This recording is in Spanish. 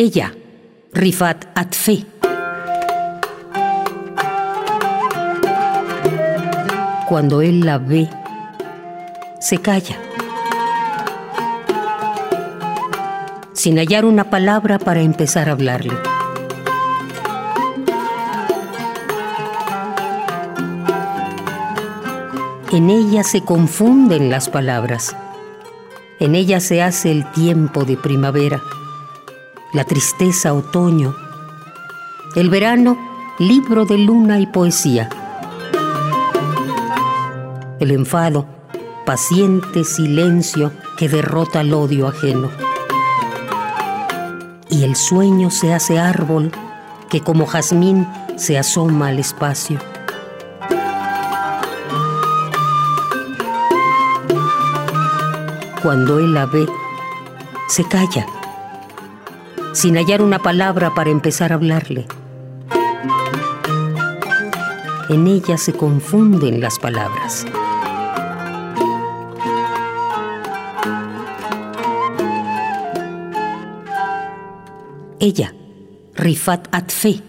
Ella, Rifat Atfe. Cuando él la ve, se calla. Sin hallar una palabra para empezar a hablarle. En ella se confunden las palabras. En ella se hace el tiempo de primavera, la tristeza otoño, el verano libro de luna y poesía, el enfado paciente silencio que derrota el odio ajeno. Y el sueño se hace árbol que como jazmín se asoma al espacio. Cuando él la ve, se calla, sin hallar una palabra para empezar a hablarle. En ella se confunden las palabras. Ella, Rifat Atfe.